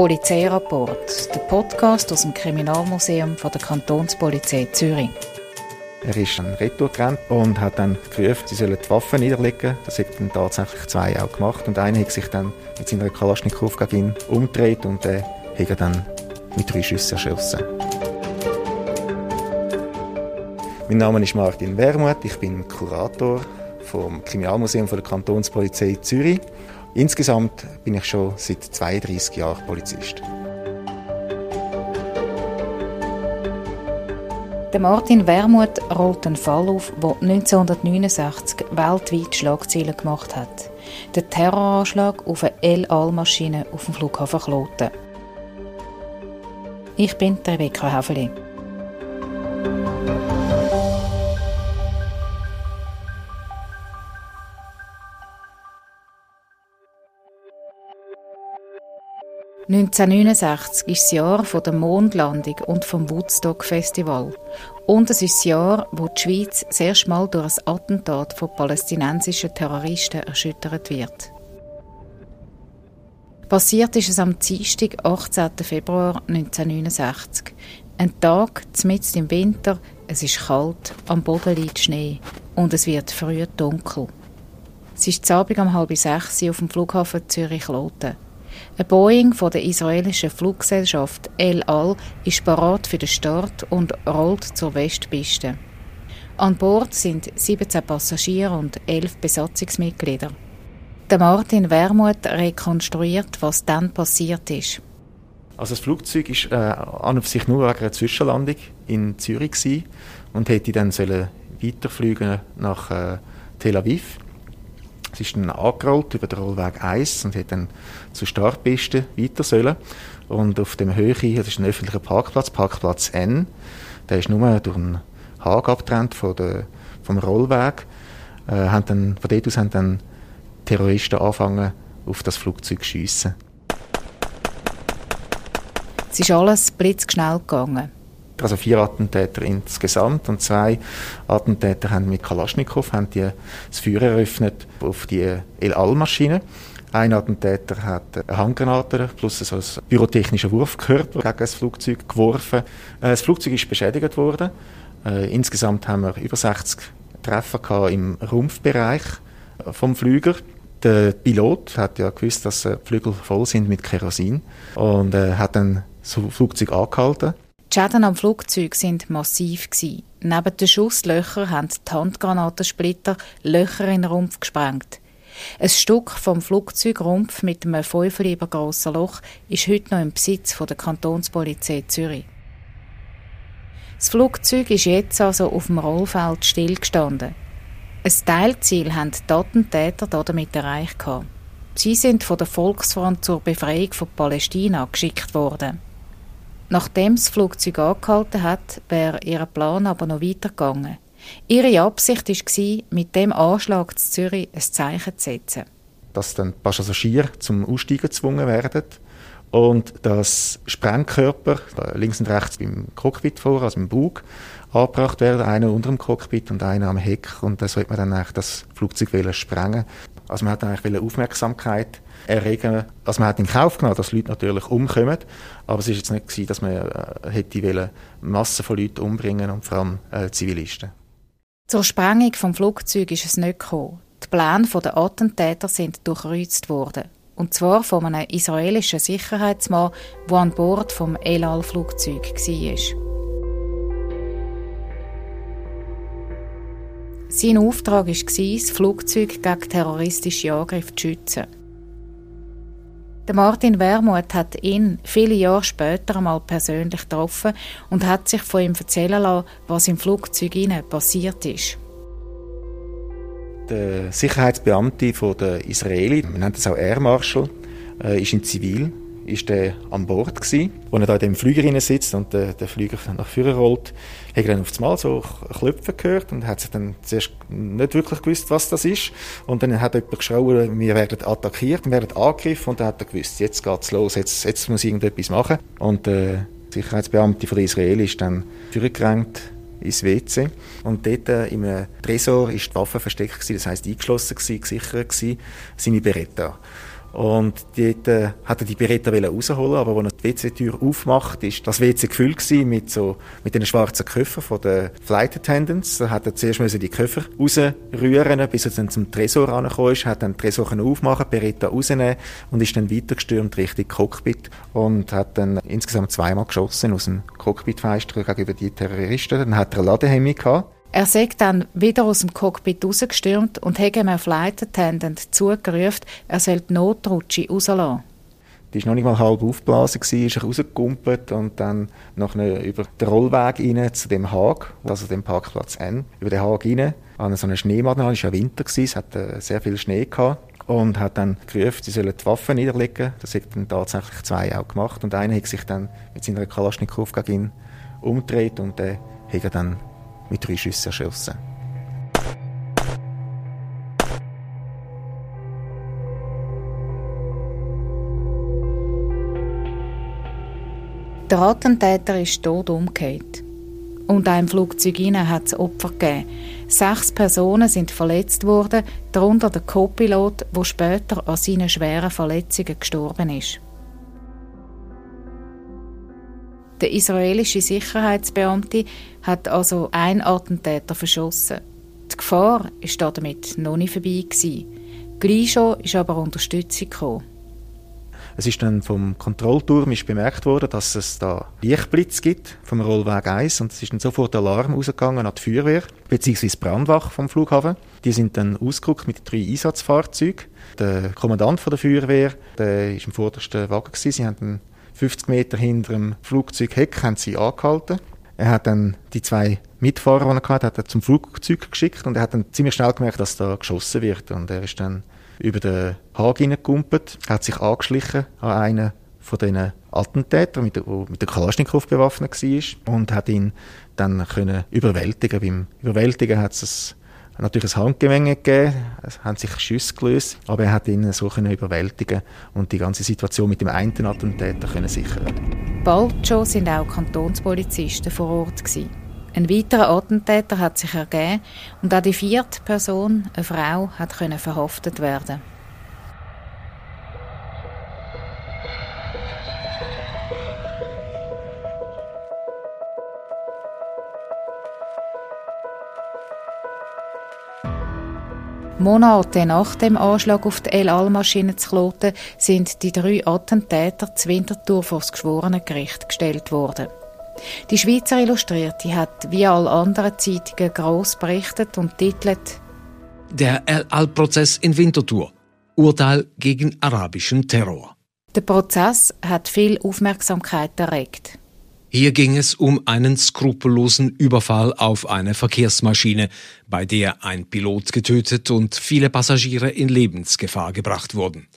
Polizeirapport, der Podcast aus dem Kriminalmuseum von der Kantonspolizei Zürich. Er ist dann retour gerannt und hat dann gerufen, sie sollen die Waffen niederlegen. Das hat dann tatsächlich zwei auch gemacht. Und einer hat sich dann mit seiner Kalaschnikow gegen umgedreht und äh, hat er dann mit drei Schüssen erschossen. Mein Name ist Martin Wermuth, ich bin Kurator vom Kriminalmuseum von der Kantonspolizei Zürich. Insgesamt bin ich schon seit 32 Jahren Polizist. Der Martin Wermuth rollt einen Fall auf, der 1969 weltweit Schlagzeilen gemacht hat. Der Terroranschlag auf eine El Al-Maschine auf dem Flughafen Kloten. Ich bin Rebecca Häfeli. 1969 ist das Jahr der Mondlandung und vom Woodstock Festival. Und es ist das Jahr, wo die Schweiz das erste durch ein Attentat von palästinensischen Terroristen erschüttert wird. Passiert ist es am Dienstag, 18. Februar 1969. Ein Tag, mitten im Winter, es ist kalt, am Boden liegt Schnee und es wird früh dunkel. Es ist Abend um halb sechs auf dem Flughafen Zürich-Loten. Ein Boeing von der israelischen Fluggesellschaft El Al ist parat für den Start und rollt zur Westpiste. An Bord sind 17 Passagiere und 11 Besatzungsmitglieder. Der Martin Wermuth rekonstruiert, was dann passiert ist. Also das Flugzeug ist äh, an und für sich nur wegen einer Zwischenlandung in Zürich und hätte dann sollen weiterfliegen nach äh, Tel Aviv. Ist dann angerollt über den Rollweg 1 und hat dann zur Startpiste weiter sollen. Und auf dem Höhe, das ist ein öffentlicher Parkplatz, Parkplatz N, der ist nur durch einen Haken abgetrennt von der, vom Rollweg. Äh, haben dann, von dort aus haben dann Terroristen angefangen, auf das Flugzeug zu schiessen. Es ist alles blitzschnell gegangen also vier Attentäter insgesamt und zwei Attentäter haben mit Kalaschnikow haben die das Feuer eröffnet auf die El Al-Maschine. Ein Attentäter hat eine Handgranate plus ein pyrotechnischer Wurfkörper gegen das Flugzeug geworfen. Äh, das Flugzeug ist beschädigt worden. Äh, insgesamt haben wir über 60 Treffer im Rumpfbereich vom Flüger. Der Pilot hat ja gewusst, dass die Flügel voll sind mit Kerosin und äh, hat dann das Flugzeug angehalten. Die Schäden am Flugzeug sind massiv. Neben den Schusslöchern haben die Handgranatensplitter Löcher in den Rumpf gesprengt. Ein Stück vom Flugzeugrumpf mit einem Fünferlieber grossen Loch ist heute noch im Besitz der Kantonspolizei Zürich. Das Flugzeug ist jetzt also auf dem Rollfeld stillgestanden. Ein Teilziel haben die Attentäter damit erreicht. Sie sind von der Volksfront zur Befreiung von Palästina geschickt worden. Nachdem das Flugzeug angehalten hat, wäre ihr Plan aber noch weitergegangen. Ihre Absicht war, mit dem Anschlag zu Zürich ein Zeichen zu setzen. Dass dann Passagiere zum Aussteigen gezwungen werden und dass Sprengkörper links und rechts beim Cockpit vor, also im Bug, angebracht werden, einer unter dem Cockpit und einer am Heck und dann sollte man dann eigentlich das Flugzeug sprengen. Also man hat eigentlich Aufmerksamkeit erregen. Also man hat in Kauf genommen, dass Leute natürlich umkommen, aber es war jetzt nicht gewesen, dass man äh, hätte wollen, Massen von Leuten umbringen und vor allem äh, Zivilisten. Zur Sprengung vom Flugzeug ist es nicht gekommen. Die Pläne der Attentäter sind durchkreuzt worden. Und zwar von einem israelischen Sicherheitsmann, der an Bord vom El Al-Flugzeug war. Sein Auftrag war, das Flugzeug gegen terroristische Angriffe zu schützen. Der Martin Wermuth hat ihn viele Jahre später einmal persönlich getroffen und hat sich von ihm erzählen lassen, was im Flugzeug passiert ist. Der Sicherheitsbeamte der Israeli, man nennt das auch Air Marshal, äh, ist in Zivil ist er an Bord gewesen. Als er da in dem Flüger sitzt und der, der Flüger nach vorne rollt, hat er dann auf Mal so Klopfen gehört und hat sich dann zuerst nicht wirklich gewusst, was das ist. Und dann hat jemand geschrien, wir werden attackiert, wir werden angegriffen und dann hat er gewusst, jetzt geht's los, jetzt, jetzt muss irgendetwas machen. Und der Sicherheitsbeamte von Israel ist dann vorgerannt ins WC. Und dort äh, im Tresor ist die Waffe versteckt gewesen, das heisst eingeschlossen gewesen, gesichert gewesen, seine Beretta. Und dort äh, hat er die Beretta rausholen aber als er die WC-Tür aufmacht, ist das WC gefüllt mit so, mit den schwarzen Köpfen von den Flight Attendants. Da hat er zuerst die Köpfe rausrühren, bis er dann zum Tresor angekommen ist, hat dann den Tresor aufmachen, Beretta rausnehmen und ist dann weitergestürmt Richtung Cockpit und hat dann insgesamt zweimal geschossen aus dem Cockpitfenster gegenüber die Terroristen. Dann hat er eine Ladehemmung gehabt er sei dann wieder aus dem Cockpit rausgestürmt und hat einem Flight Attendant zugerufen, er soll die Notrutsche rauslassen. Die war noch nicht mal halb aufgeblasen, ist rausgekumpelt und dann noch über den Rollweg rein zu dem Hag, also dem Parkplatz N, über den Hag rein, an so einen Schneemann, es war ja Winter, es hatte sehr viel Schnee gehabt und hat dann gerufen, sie sollen die Waffen niederlegen. Das hat dann tatsächlich zwei auch gemacht und einer hat sich dann mit seiner Kalaschnikow gegen ihn umgedreht und der hat er dann mit drei Schüssen erschossen. Der Attentäter ist tot umgekehrt. Und einem Flugzeug hat es Opfer gegeben. Sechs Personen sind verletzt worden, darunter der Co-Pilot, der später an seinen schweren Verletzungen gestorben ist. Der israelische Sicherheitsbeamte hat also einen Attentäter verschossen. Die Gefahr ist damit noch nicht vorbei. Gleich schon ist aber Unterstützung gekommen. Es ist dann vom Kontrollturm ist bemerkt worden, dass es da Lichtblitz gibt vom Rollweg 1 und es ist dann sofort Alarm ausgegangen an die Feuerwehr bzw. Brandwache vom Flughafen. Die sind dann ausgerückt mit drei Einsatzfahrzeugen. Der Kommandant von der Feuerwehr, der ist im vordersten Wagen gewesen. Sie haben 50 Meter hinter dem Flugzeugheck haben sie angehalten. Er hat dann die zwei Mitfahrer, die er hatte, hat er zum Flugzeug geschickt und er hat dann ziemlich schnell gemerkt, dass da geschossen wird. Und er ist dann über den Hag hineingekumpelt, hat sich angeschlichen an einen von diesen Attentätern, der mit der Kalaschnikow bewaffnet war und hat ihn dann können überwältigen. Beim Überwältigen hat es natürlich ein Handgemenge gegeben, es haben sich Schüsse gelöst, aber er hat ihn so können überwältigen und die ganze Situation mit dem einen Attentäter können sichern. Bald schon sind auch Kantonspolizisten vor Ort gewesen. Ein weiterer Attentäter hat sich ergeben und auch die vierte Person, eine Frau, hat können verhaftet werden. Monate nach dem Anschlag auf die El Al-Maschine zu Kloten sind die drei Attentäter zu Winterthur vor das Geschworenengericht gestellt worden. Die Schweizer Illustrierte hat wie alle anderen Zeitungen gross berichtet und titelt Der El Al-Prozess in Winterthur. Urteil gegen arabischen Terror. Der Prozess hat viel Aufmerksamkeit erregt. Hier ging es um einen skrupellosen Überfall auf eine Verkehrsmaschine, bei der ein Pilot getötet und viele Passagiere in Lebensgefahr gebracht wurden.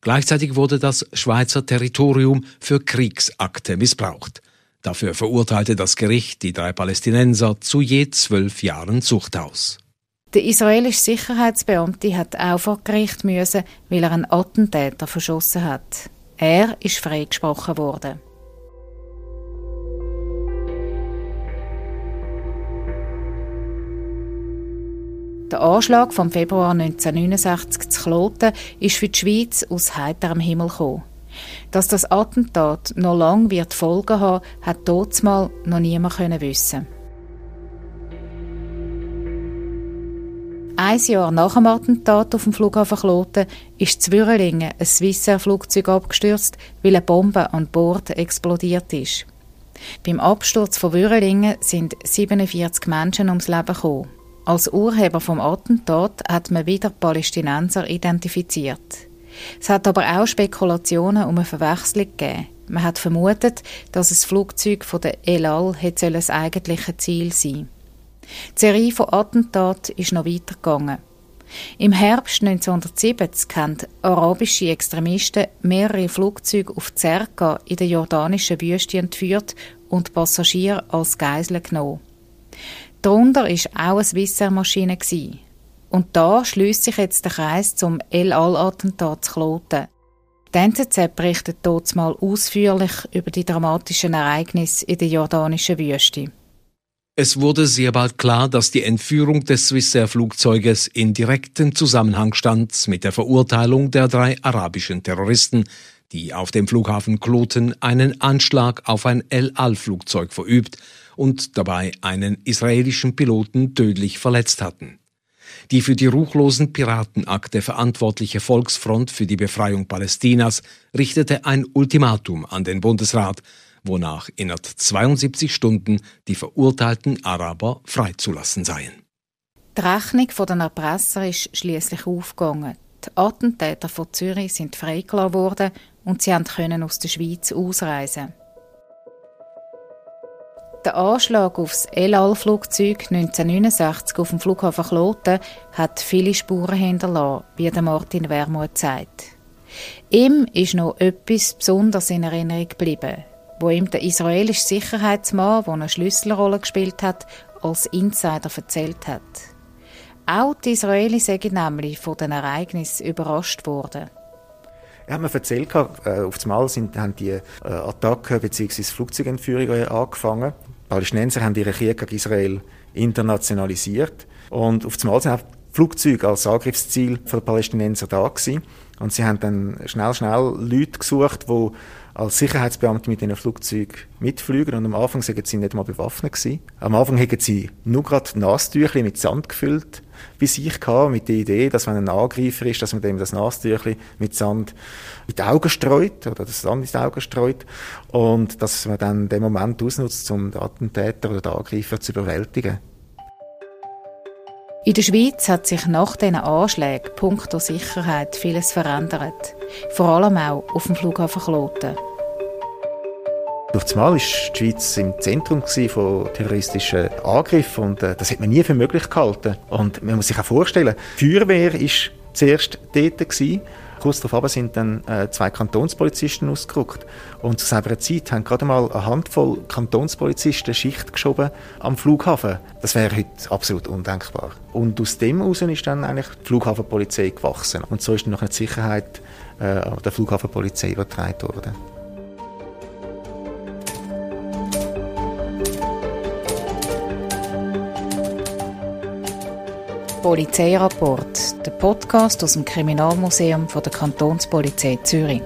Gleichzeitig wurde das Schweizer Territorium für Kriegsakte missbraucht. Dafür verurteilte das Gericht die drei Palästinenser zu je zwölf Jahren Zuchthaus. Der israelische Sicherheitsbeamte hat auch vor Gericht müssen, weil er einen Attentäter verschossen hat. Er ist freigesprochen worden. Der Anschlag vom Februar 1969 zu Kloten ist für die Schweiz aus heiterem Himmel gekommen. Dass das Attentat noch lange wird Folgen haben, hat mal noch niemand wissen. Ein Jahr nach dem Attentat auf dem Flughafen Kloten ist zu Würelingen ein Swissair-Flugzeug abgestürzt, weil eine Bombe an Bord explodiert ist. Beim Absturz von Würelingen sind 47 Menschen ums Leben gekommen. Als Urheber vom Attentat hat man wieder Palästinenser identifiziert. Es hat aber auch Spekulationen um eine Verwechslung gegeben. Man hat vermutet, dass das Flugzeug von der El Al hätte das eigentliche Ziel sein. Die Serie von Attentaten ist noch weitergegangen. Im Herbst 1970 haben arabische Extremisten mehrere Flugzeuge auf Zerka in der jordanischen Wüste entführt und Passagiere als Geisel genommen. Darunter war auch eine Swissair-Maschine. Und da schließt sich jetzt der Kreis zum El Al-Attentat zu Kloten. Die NZZ berichtet dort mal ausführlich über die dramatischen Ereignisse in der jordanischen Wüste. Es wurde sehr bald klar, dass die Entführung des Swissair-Flugzeuges in direktem Zusammenhang stand mit der Verurteilung der drei arabischen Terroristen, die auf dem Flughafen Kloten einen Anschlag auf ein El Al-Flugzeug verübt und dabei einen israelischen Piloten tödlich verletzt hatten. Die für die ruchlosen Piratenakte verantwortliche Volksfront für die Befreiung Palästinas richtete ein Ultimatum an den Bundesrat, wonach innerhalb 72 Stunden die verurteilten Araber freizulassen seien. Die Rechnung den Erpresser ist schließlich aufgegangen. Die Attentäter von Zürich sind freigelassen worden und sie können aus der Schweiz ausreisen. Der Anschlag auf das El Al-Flugzeug 1969 auf dem Flughafen Kloten hat viele Spuren hinterlassen, wie Martin Wermuth sagt. Ihm ist noch etwas besonders in Erinnerung geblieben wo ihm der israelische Sicherheitsmann, der eine Schlüsselrolle gespielt hat, als Insider erzählt hat. Auch die Israelis sind nämlich von den Ereignissen überrascht worden. Er hat mir erzählt, äh, auf einmal sind, haben die äh, Attacken bzw. Flugzeugentführungen angefangen. Palästinenser haben ihre Krieg gegen Israel internationalisiert. Und auf einmal sind auch Flugzeuge als Angriffsziel für die Palästinenser da gewesen. Und sie haben dann schnell, schnell Leute gesucht, die als Sicherheitsbeamte mit diesen Flugzeugen mitfliegen und am Anfang sagen sie nicht mal bewaffnet gewesen. Am Anfang haben sie nur gerade Nastüchli mit Sand gefüllt wie sich gehabt, mit der Idee, dass wenn ein Angreifer ist, dass man dem das Nastüchli mit Sand in die Augen streut oder das Sand in die Augen streut und dass man dann den Moment ausnutzt, um den Attentäter oder den Angreifer zu überwältigen. In der Schweiz hat sich nach diesen Anschlägen punkto Sicherheit vieles verändert. Vor allem auch auf dem Flughafen Kloten. Durch das Mal war die Schweiz im Zentrum von terroristischen Angriffen und äh, das hat man nie für möglich gehalten. Und man muss sich auch vorstellen, die Feuerwehr war zuerst dort Kurz darauf sind dann äh, zwei Kantonspolizisten ausgerückt. Und zu selber Zeit haben gerade mal eine Handvoll Kantonspolizisten Schicht geschoben am Flughafen. Das wäre heute absolut undenkbar. Und aus dem heraus ist dann eigentlich die Flughafenpolizei gewachsen. Und so ist dann noch die Sicherheit äh, der Flughafenpolizei übertragen worden. Polizeirapport, der Podcast aus dem Kriminalmuseum von der Kantonspolizei Zürich.